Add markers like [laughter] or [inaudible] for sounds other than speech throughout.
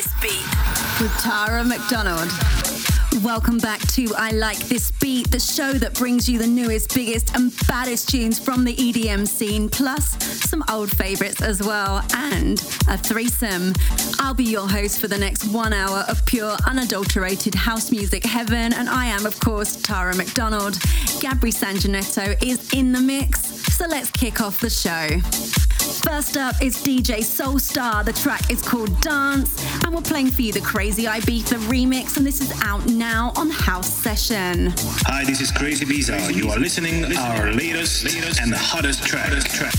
This beat. With Tara McDonald. Welcome back to I Like This Beat, the show that brings you the newest, biggest, and baddest tunes from the EDM scene, plus some old favorites as well, and a threesome. I'll be your host for the next one hour of pure, unadulterated house music heaven, and I am, of course, Tara McDonald. Gabri Sanjanetto is in the mix, so let's kick off the show. First up is DJ Soulstar. The track is called Dance, and we're playing for you the Crazy Ibiza remix, and this is out now on House Session. Hi, this is Crazy Ibiza. You are listening to our latest latest and hottest track. track.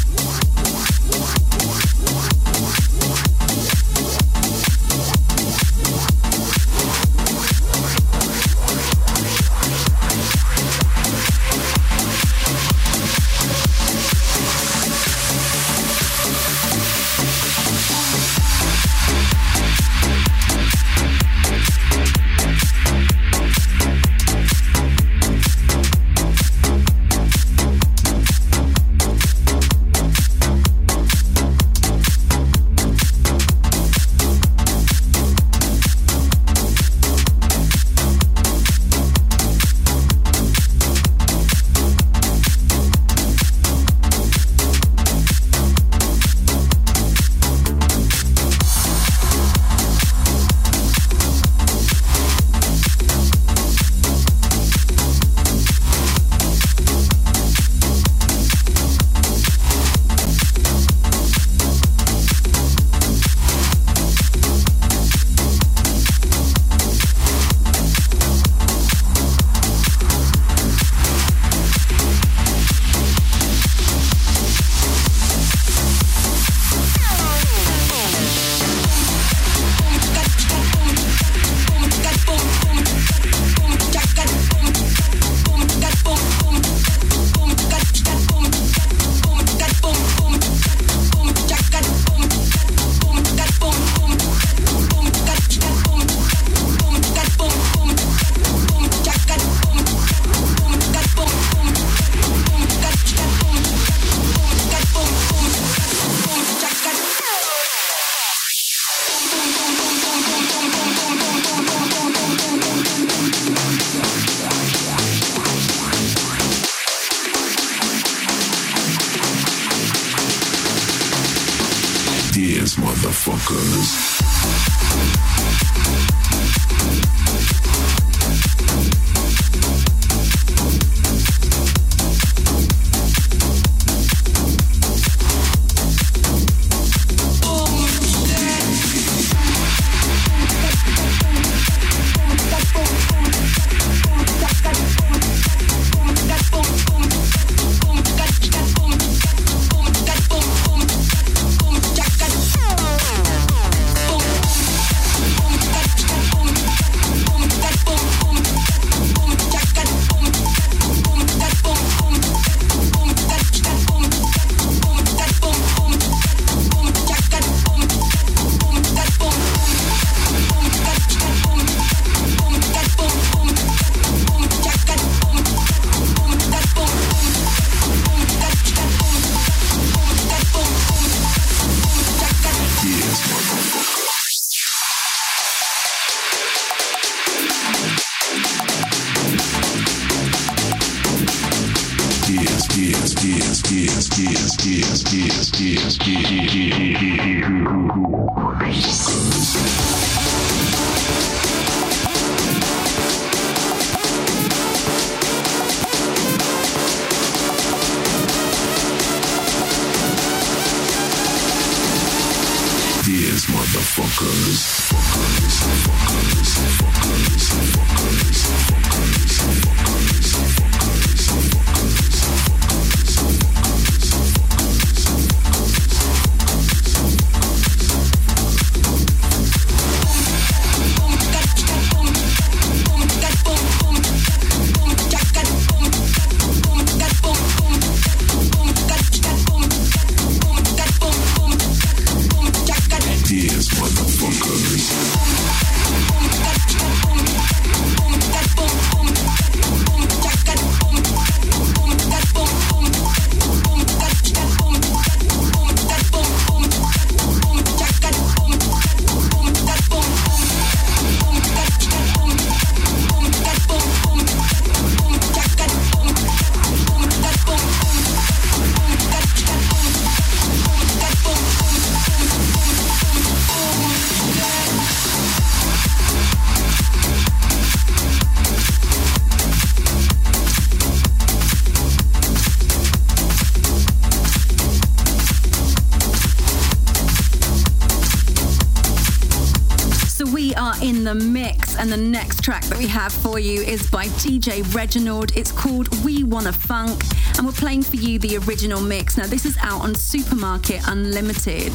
The mix, and the next track that we have for you is by DJ Reginald. It's called We Wanna Funk, and we're playing for you the original mix. Now, this is out on Supermarket Unlimited.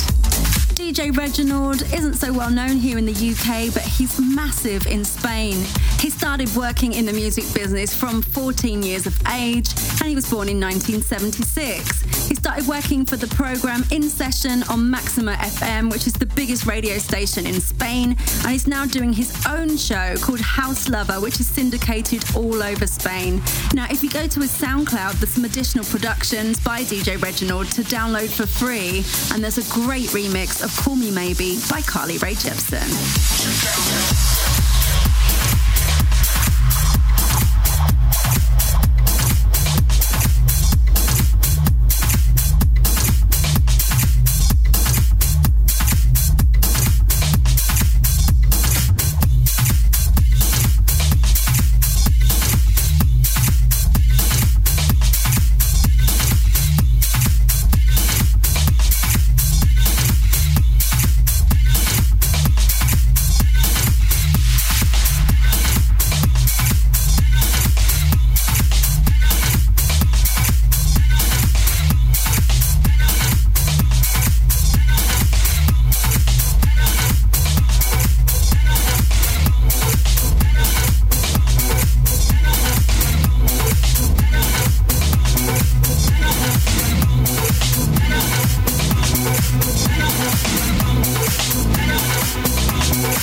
DJ Reginald isn't so well known here in the UK, but he's massive in Spain. He started working in the music business from 14 years of age, and he was born in 1976. He started working for the program In Session on Maxima FM, which is the biggest radio station in Spain, and he's now doing his own show called House Lover, which is syndicated all over Spain. Now, if you go to his SoundCloud, there's some additional productions by DJ Reginald to download for free, and there's a great remix of Call Me Maybe by Carly Rae Jepsen.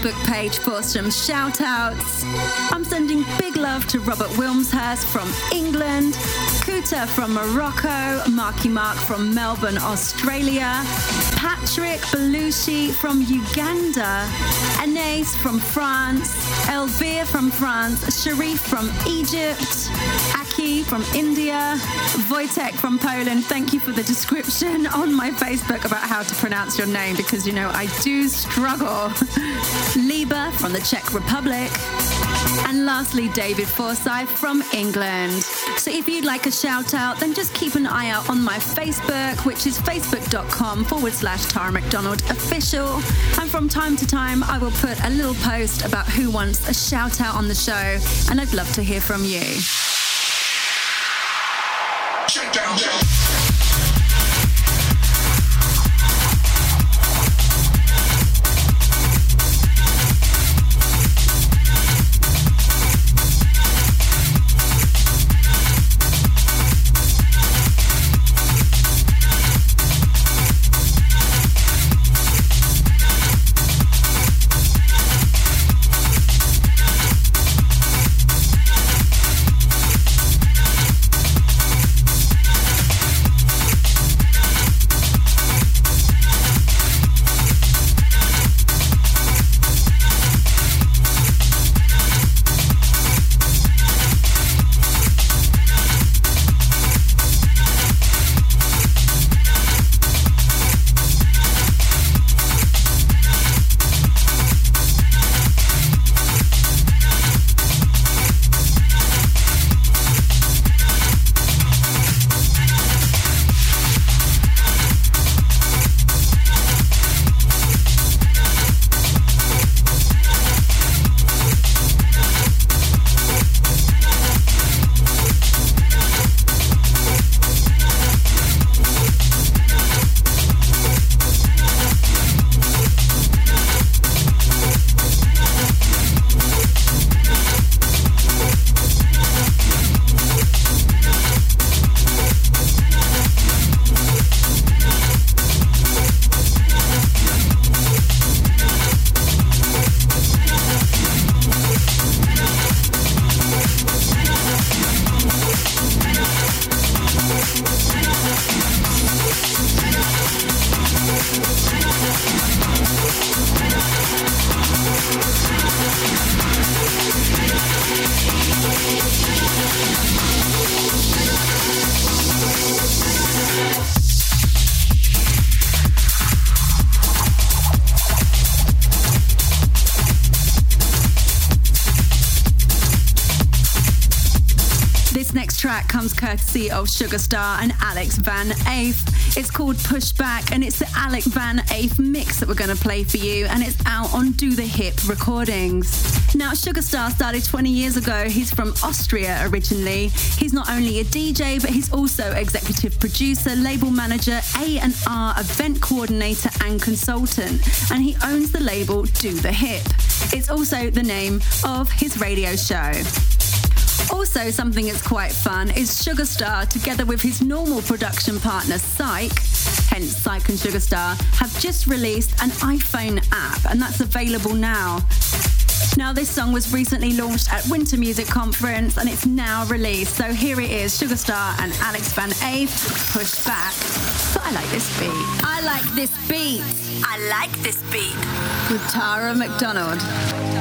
Facebook page for some shout outs. I'm sending big love to Robert Wilmshurst from England, Kuta from Morocco, Marky Mark from Melbourne, Australia, Patrick Belushi from Uganda, Anais from France, Elvire from France, Sharif from Egypt, Aki from India, Wojtek from Poland. Thank you for the description [laughs] on my Facebook about how to pronounce your name because you know I do struggle. [laughs] Liba from the Czech Republic. And lastly, David Forsyth from England. So if you'd like a shout out, then just keep an eye out on my Facebook, which is facebook.com forward slash Tara McDonald official. And from time to time, I will put a little post about who wants a shout out on the show, and I'd love to hear from you. Track comes courtesy of Sugarstar and Alex Van Eyck. It's called Pushback and it's the Alex Van Eyck mix that we're going to play for you and it's out on Do the Hip Recordings. Now, Sugarstar started 20 years ago. He's from Austria originally. He's not only a DJ, but he's also executive producer, label manager, A&R event coordinator and consultant. And he owns the label Do the Hip. It's also the name of his radio show. Also, something that's quite fun is Sugarstar, together with his normal production partner Psych, hence Psych and Sugarstar, have just released an iPhone app, and that's available now. Now, this song was recently launched at Winter Music Conference and it's now released. So here it is Sugarstar and Alex Van Eyck, Push Back. But I like this beat. I like this beat. I like this beat. With Tara McDonald.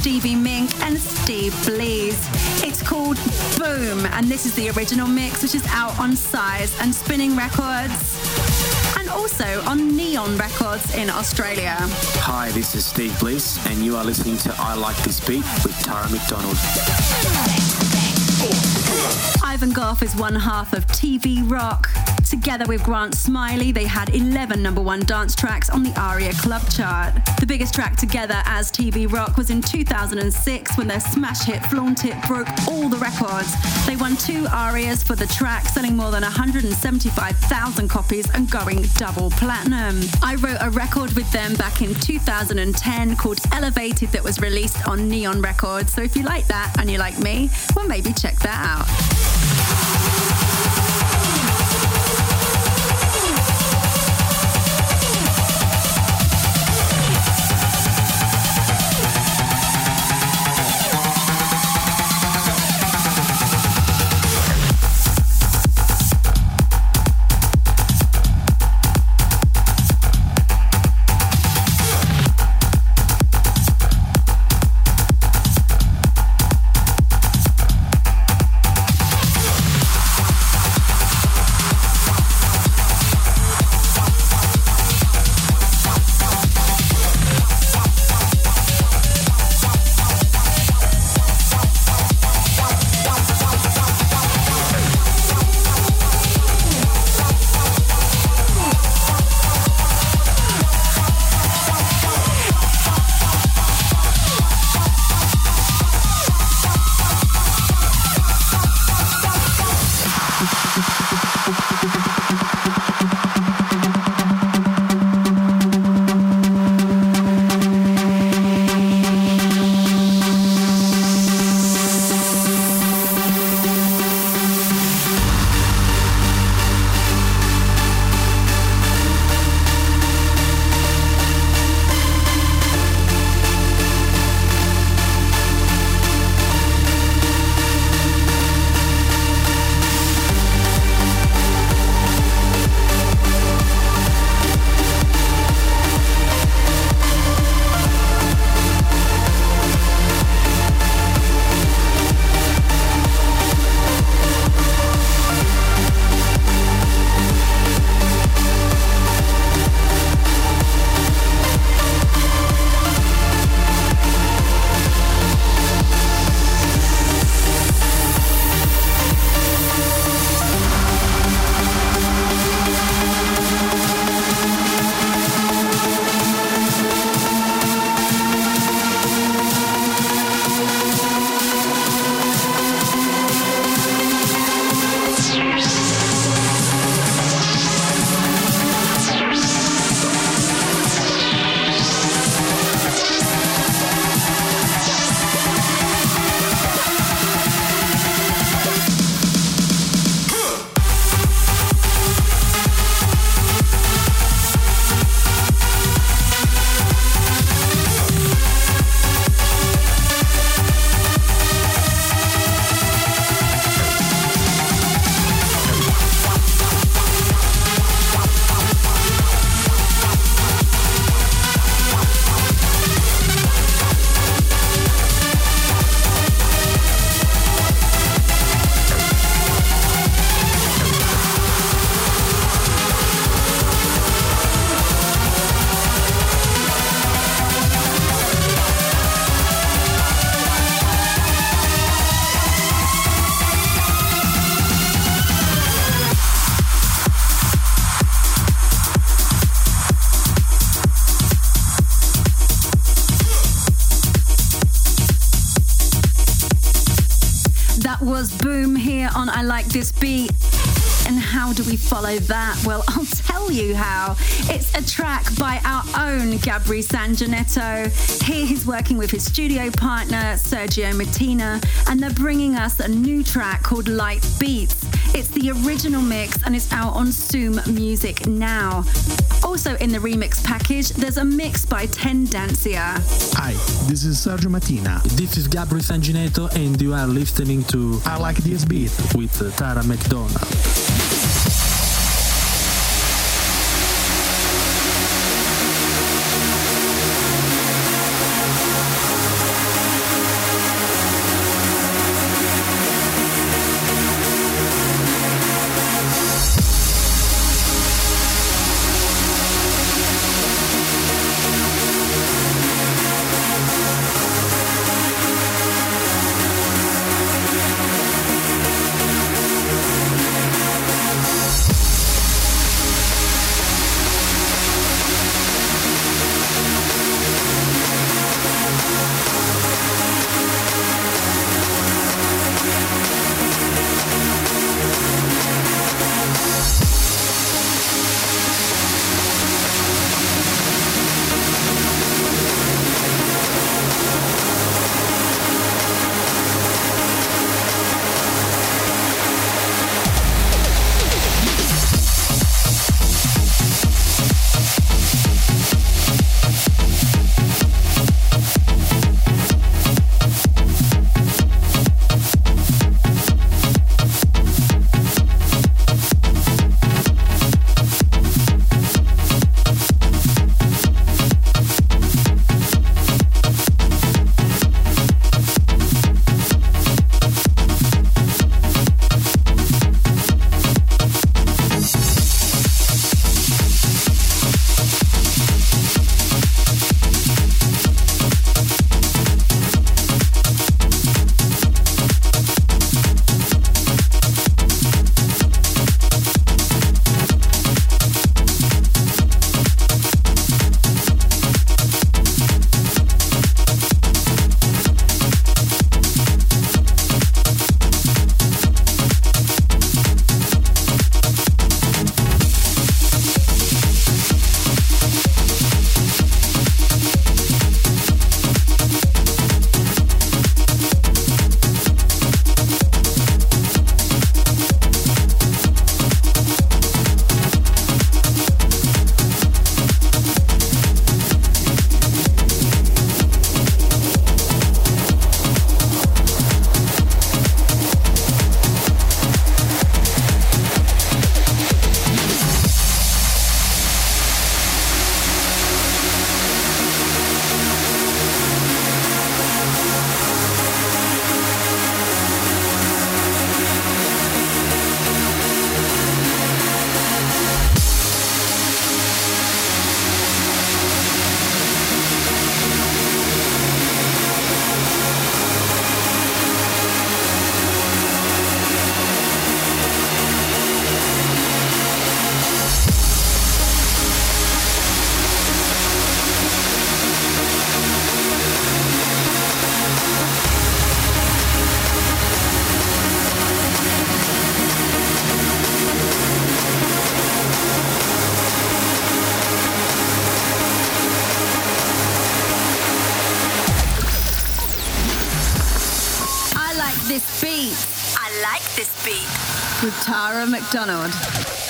Stevie Mink and Steve Bleeze. It's called Boom, and this is the original mix, which is out on Size and Spinning Records and also on Neon Records in Australia. Hi, this is Steve Bliss, and you are listening to I Like This Beat with Tara McDonald. Ivan Gough is one half of TV Rock. Together with Grant Smillie, they had 11 number one dance tracks on the ARIA Club chart. The biggest track together as TV Rock was in 2006 when their smash hit Flaunt It broke all the records. They won two ARIAs for the track, selling more than 175,000 copies and going double platinum. I wrote a record with them back in 2010 called Elevated that was released on Neon Records. So if you like that and you like me, well, maybe check that out. This beat. And how do we follow that? Well, [laughs] I'll tell you how. It's a track by our own Gabri Sanjanetto. Here he's working with his studio partner, Sergio Martina, and they're bringing us a new track called Light Beats. It's the original mix and it's out on Zoom Music now. Also in the remix package, there's a mix by Tendencia. Hi, this is Sergio Martina. This is Gabri Sanginetto and you are listening to I Like This Beat with Tara McDonald. Tara McDonald.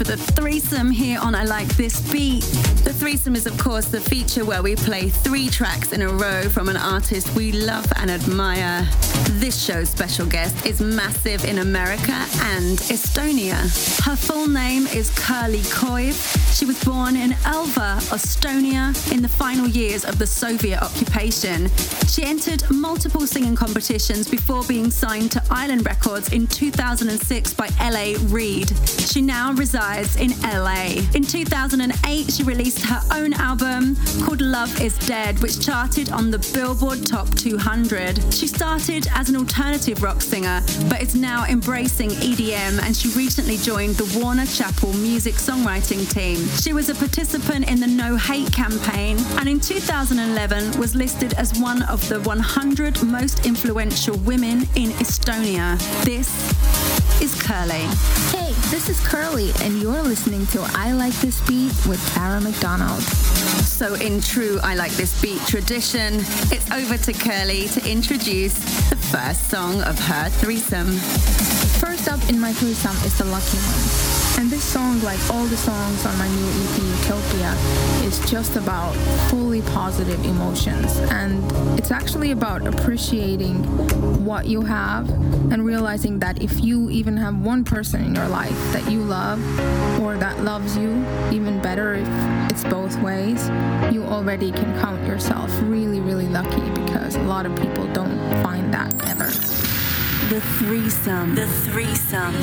For the threesome here on I Like This Beat. The threesome is, of course, the feature where we play three tracks in a row from an artist we love and admire. This show's special guest is massive in America and Estonia. Her full name is Kerli Koiv. She was born in Elva, Estonia, in the final years of the Soviet occupation. She entered multiple singing competitions before being signed to Island Records in 2006 by LA Reid. She now resides in LA. In 2008, she released her own album called Love is Dead, which charted on the Billboard Top 200. She started as an alternative rock singer, but is now embracing EDM and she recently joined the Warner Chappell music songwriting team. She was a participant in the No Hate campaign and in 2011 was listed as one of the 100 most influential women in Estonia. This is Kerli. Hey, this is Kerli, and you're listening to I Like This Beat with Tara McDonald. So, in true I Like This Beat tradition, it's over to Kerli to introduce the first song of her threesome. First up in my threesome is The Lucky One. And this song, like all the songs on my new EP Utopia, is just about fully positive emotions. And it's actually about appreciating what you have and realizing that if you even have one person in your life that you love or that loves you, even better if it's both ways, you already can count yourself really, really lucky because a lot of people don't find that ever. The threesome. The threesome.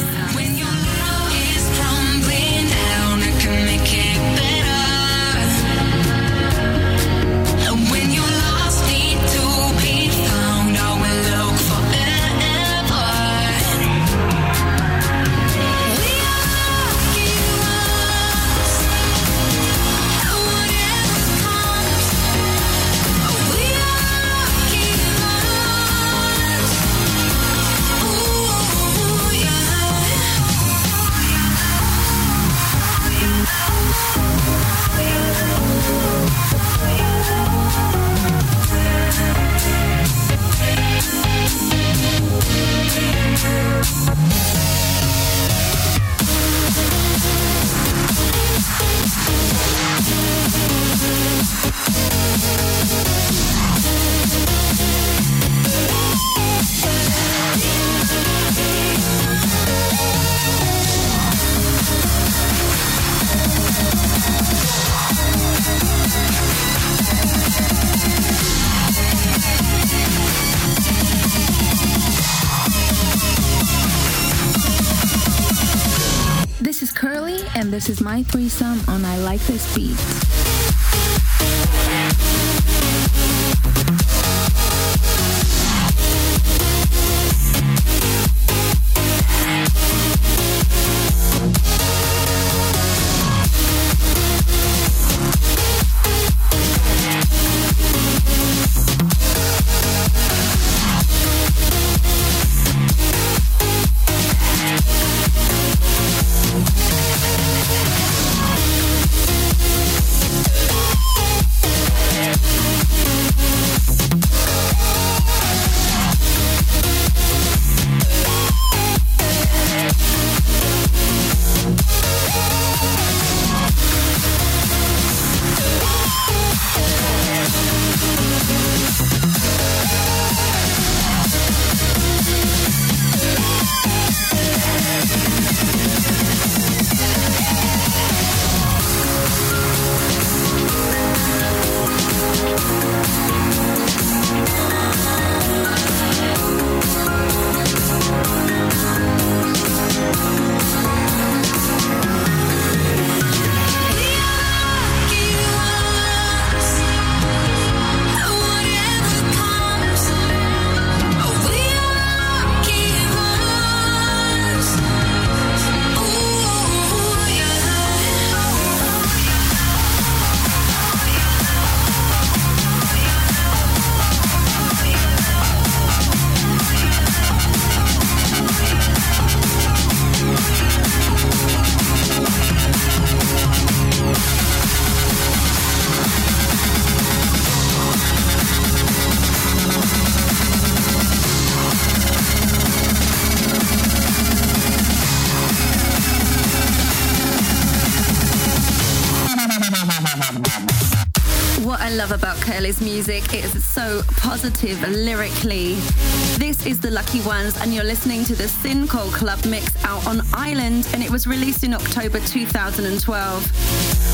My on I Like This Beat. Kerli's music. It is so positive lyrically. This is The Lucky Ones, and you're listening to the Sinco Club mix out on Island, and it was released in October 2012.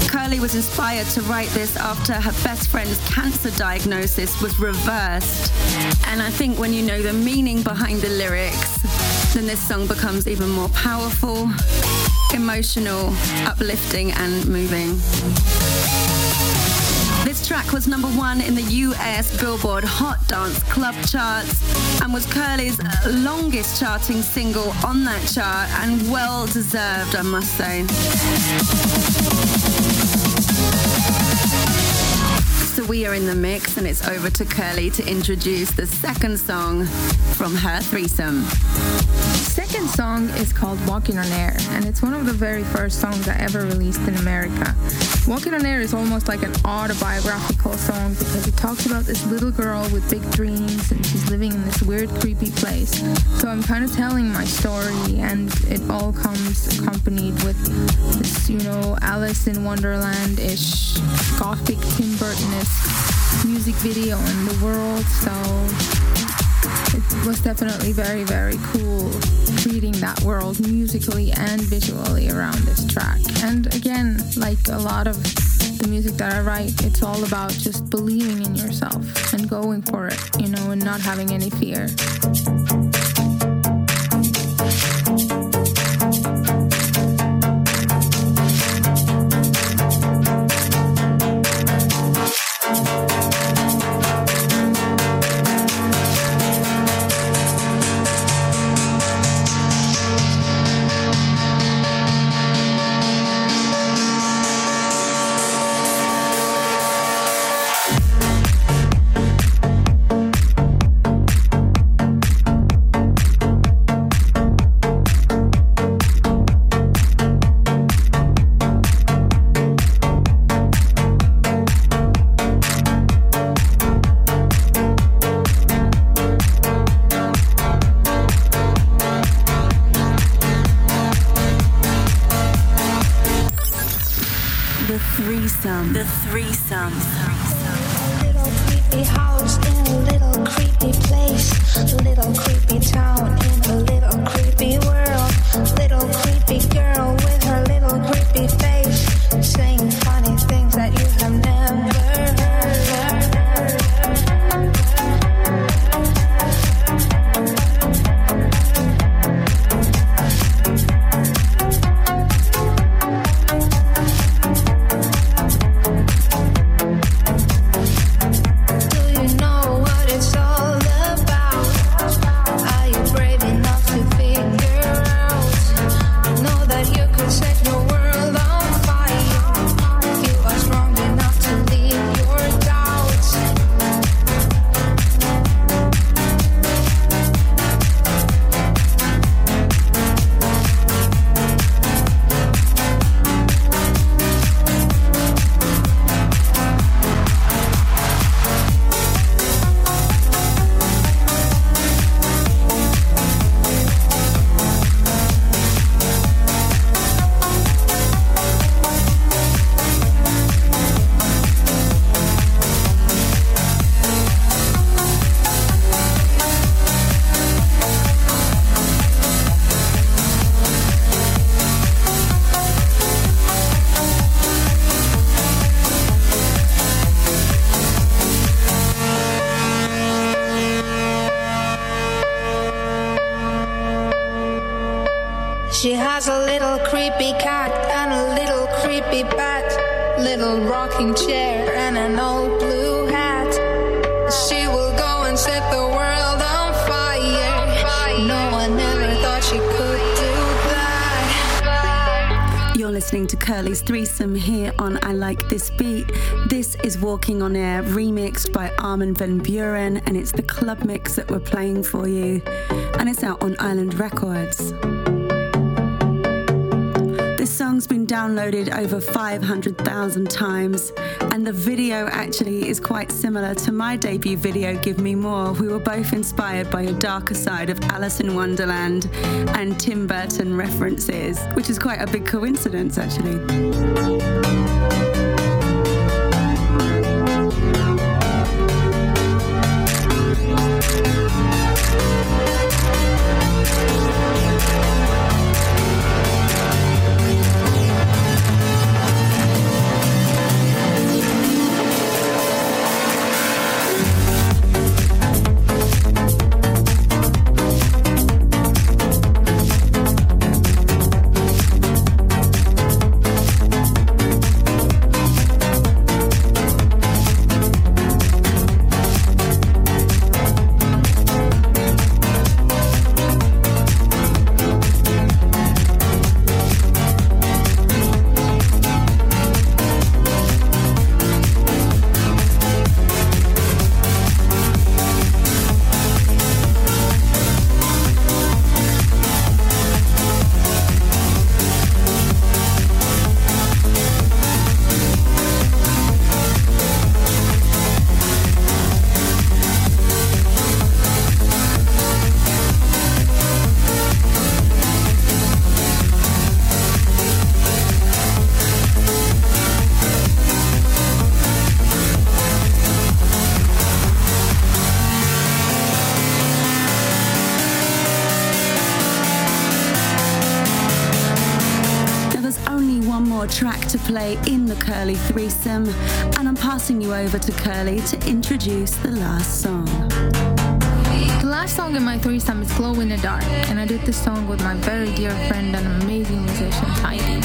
Kerli was inspired to write this after her best friend's cancer diagnosis was reversed. And I think when you know the meaning behind the lyrics, then this song becomes even more powerful, emotional, uplifting, and moving. Track was number one in the US Billboard Hot Dance Club charts and was Kerli's uh, longest charting single on that chart and well deserved, I must say. So we are in the mix and it's over to Kerli to introduce the second song from her threesome second song is called Walking on Air, and it's one of the very first songs I ever released in America. Walking on Air is almost like an autobiographical song because it talks about this little girl with big dreams and she's living in this weird, creepy place. So I'm kind of telling my story, and it all comes accompanied with this, you know, Alice in Wonderland ish, gothic Tim Burton esque music video in the world. So it was definitely very, very cool creating that world musically and visually around this track. And again, like a lot of the music that I write, it's all about just believing in yourself and going for it, you know, and not having any fear. Like This Beat. This is Walking on Air, remixed by Armin van Buuren, and it's the club mix that we're playing for you. And it's out on Island Records. This song's been downloaded over 500,000 times, and the video actually is quite similar to my debut video, Give Me More. We were both inspired by a darker side of Alice in Wonderland and Tim Burton references, which is quite a big coincidence actually. The Kerli threesome, and I'm passing you over to Kerli to introduce the last song. The last song in my threesome is Glow in the Dark, and I did this song with my very dear friend and amazing musician, Heidi.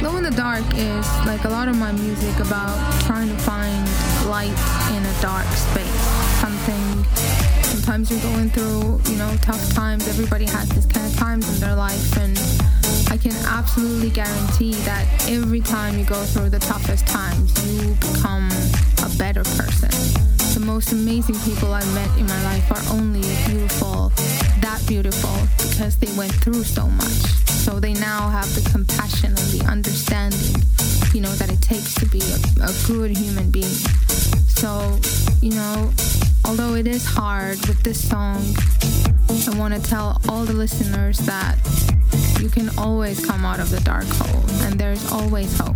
Glow in the Dark is like a lot of my music about trying to find light in a dark space. Something sometimes you're going through, you know, tough times. Everybody has this kind of times in their life and I can absolutely guarantee that every time you go through the toughest times, you become a better person. The most amazing people I've met in my life are only beautiful, that beautiful, because they went through so much. So they now have the compassion and the understanding, you know, that it takes to be a, a good human being. So, you know, although it is hard with this song, I want to tell all the listeners that you can always come out of the dark hole and there's always hope.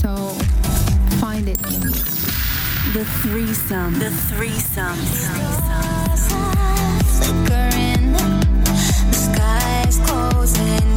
So find it in you. The threesome. The threesome. Flickering, the sky is closing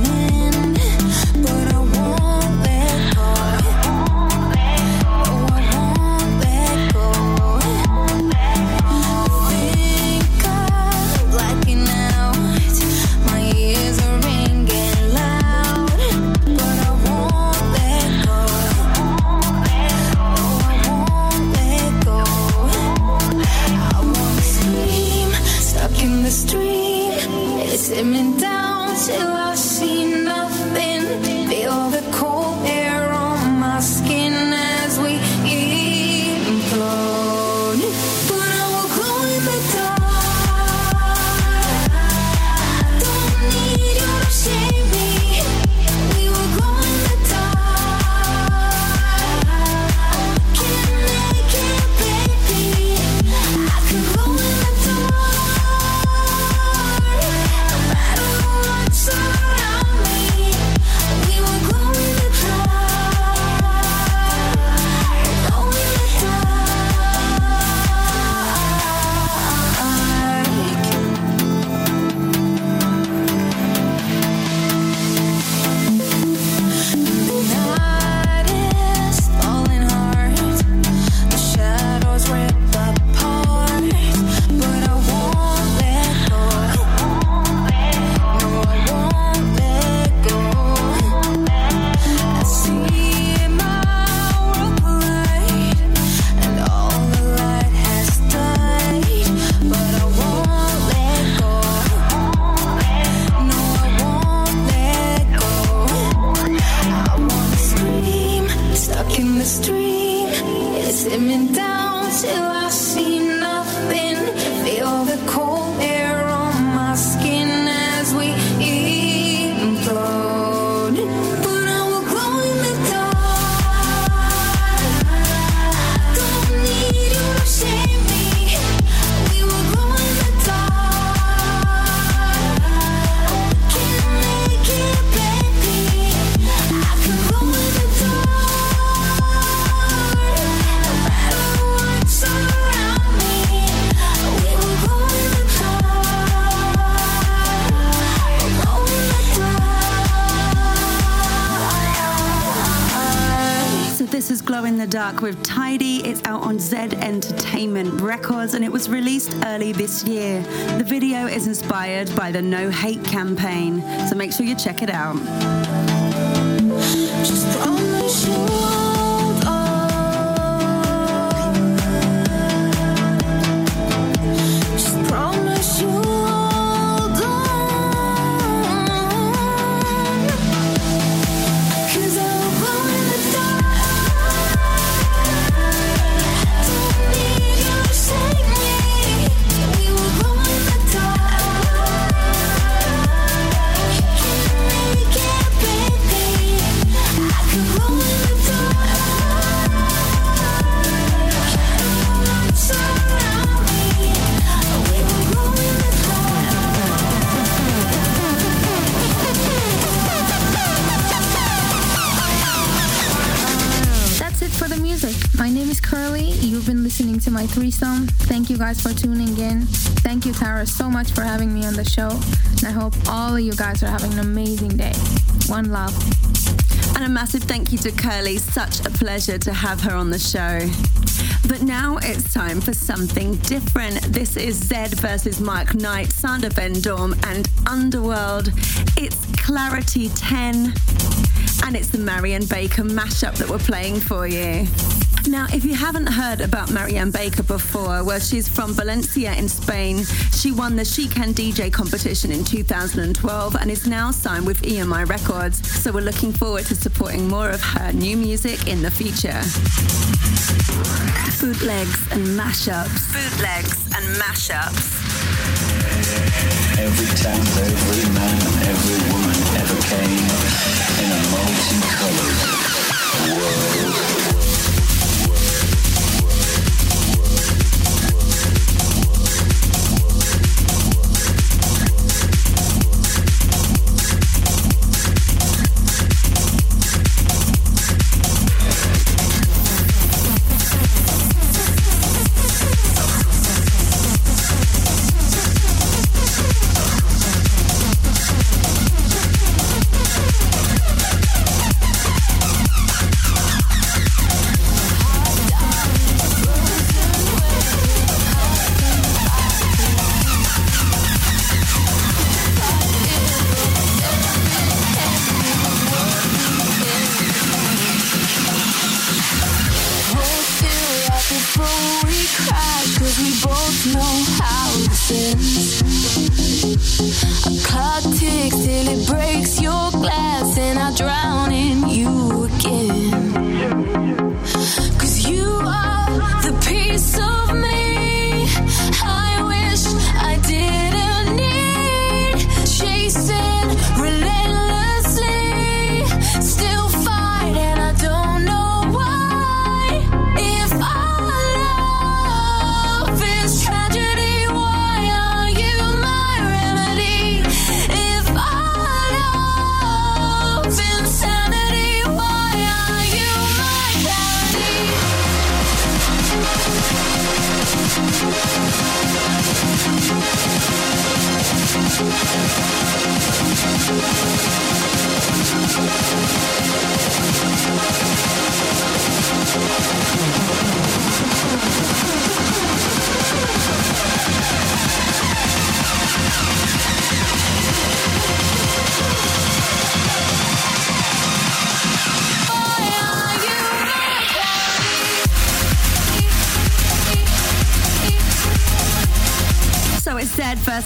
With Tidy. It's out on Z Entertainment Records and it was released early this year. The video is inspired by the No Hate campaign, so make sure you check it out. Guys for tuning in. Thank you, Tara, so much for having me on the show. And I hope all of you guys are having an amazing day. One love. And a massive thank you to Kerli. Such a pleasure to have her on the show. But now it's time for something different. This is Zedd versus Mike Knight, Sander Van Doorn, and Underworld. It's Clarity 10, and it's the Marien Baker mashup that we're playing for you. Now, if you haven't heard about Marien Baker before, well, she's from Valencia in Spain. She won the She Can DJ competition in 2012 and is now signed with EMI Records. So we're looking forward to supporting more of her new music in the future. Bootlegs and mashups. Bootlegs and mashups. Every time, every man, every woman ever came in a multicolored world.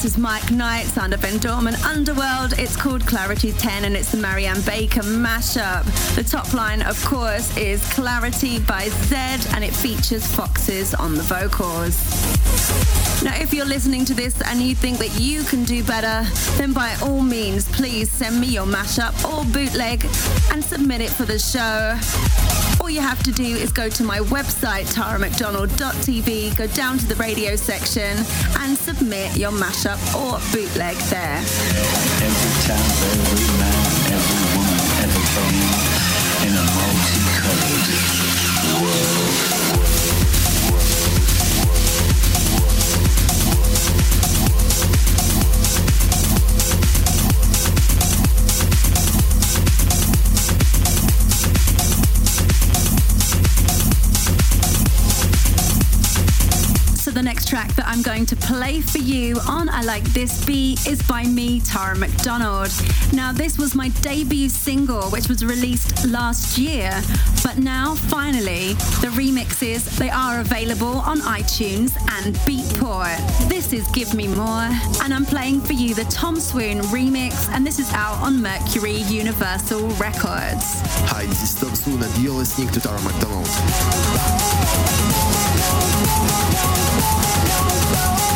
Versus Mike Knight, Sander Van Doorn, Underworld. It's called Clarity 10 and it's the Marien Baker mashup. The top line, of course, is Clarity by Zedd and it features Foxes on the vocals. Now, if you're listening to this and you think that you can do better, then by all means, please send me your mashup or bootleg and submit it for the show. All you have to do is go to my website, taramcdonald.tv, go down to the radio section and submit your mashup or bootleg there. Every town, every man, every woman ever play for you on I Like This Beat is by me, Tara McDonald. Now, this was my debut single, which was released last year, but now, finally, the remixes, they are available on iTunes and Beatport. This is Give Me More, and I'm playing for you the Tom Swoon remix, and this is out on Mercury Universal Records. Hi, this is Tom Swoon, and you're listening to Tara McDonald.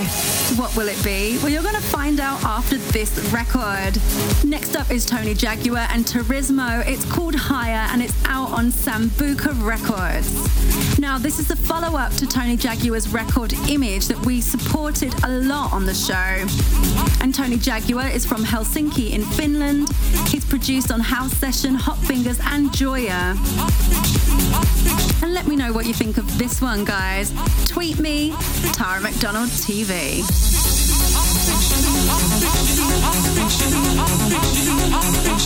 What will it be? Well, you're going to find out after this record. Is Tony Jaguar and Turismo. It's called Higher and it's out on Sambuca Records. Now, this is the follow up to Tony Jaguar's record Image that we supported a lot on the show. And Tony Jaguar is from Helsinki in Finland. He's produced on House Session, Hot Fingers, and Joya. And let me know what you think of this one, guys. Tweet me, Tara McDonald TV. I'm fiction. I'm.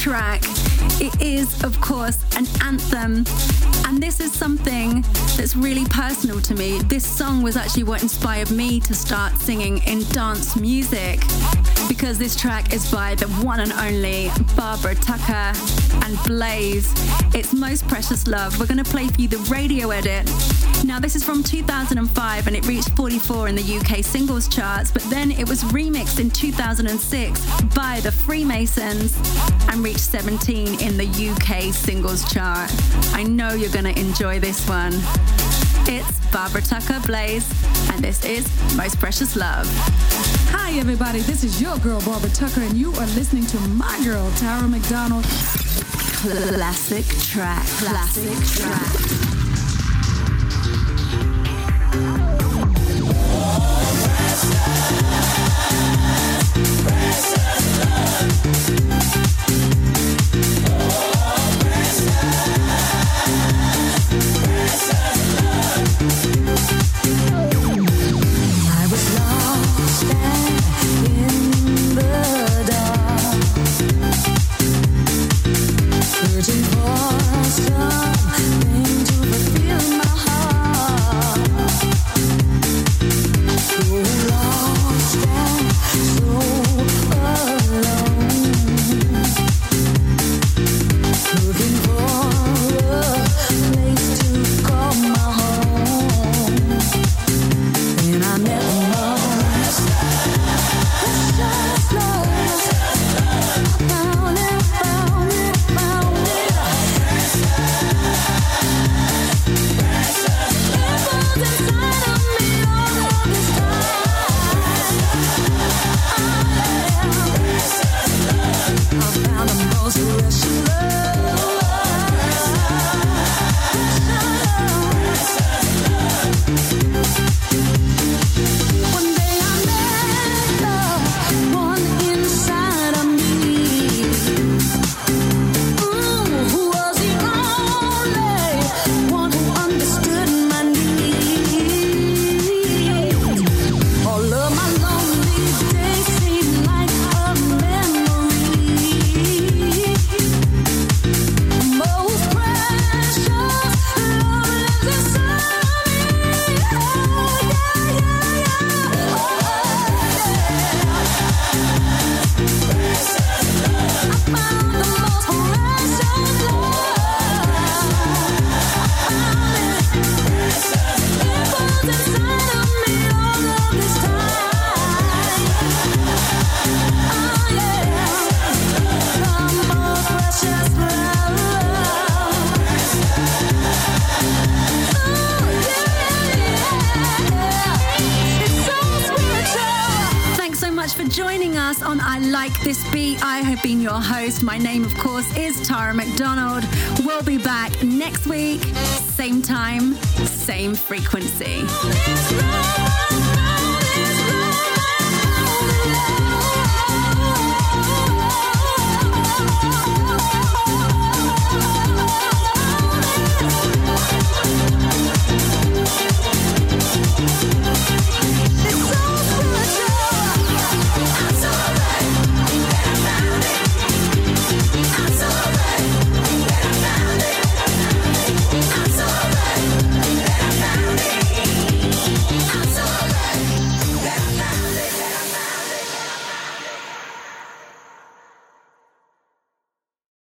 Track. It is, of course, an anthem, and this is something that's really personal to me. This song was actually what inspired me to start singing in dance music because this track is by the one and only Barbara Tucker and Blaze. It's Most Precious Love. We're going to play for you the radio edit. Now, this is from 2005 and it reached 44 in the UK singles charts, but then it was remixed in 2006 by the Freemasons and reached 17 in the UK singles chart. I know you're going to enjoy this one. It's Barbara Tucker Blaze, and this is Most Precious Love. Hi, everybody. This is your girl, Barbara Tucker, and you are listening to my girl, Tara McDonald. Classic track. Classic track.